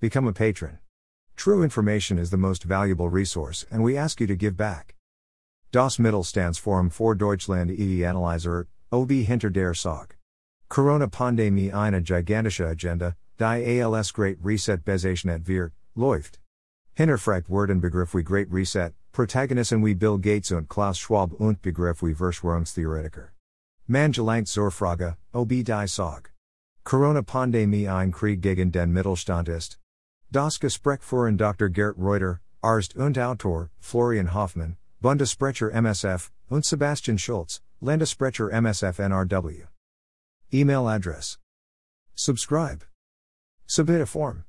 Become a patron. True information is the most valuable resource, and we ask you to give back. Das Mittelstandsforum for Deutschland ED Analyzer, OB hinter der Sorg. Corona-Pandemie eine gigantische Agenda, die ALS Great Reset bezeichnet wird, läuft. Hinterfragt werden Begriff wie Great Reset, Protagonisten wie Bill Gates und Klaus Schwab und Begriff wie Verschwörungstheoretiker. Man gelangt zur Frage, ob die Sorg. Corona-Pandemie ein Krieg gegen den Mittelstand ist. Das Gespräch führen Dr. Gerd Reuther, Arzt und Autor, Florian Hoffmann, Bundesprecher MSF, und Sebastian Schulz, Landesprecher MSF NRW. Email address. Subscribe. Submit a form.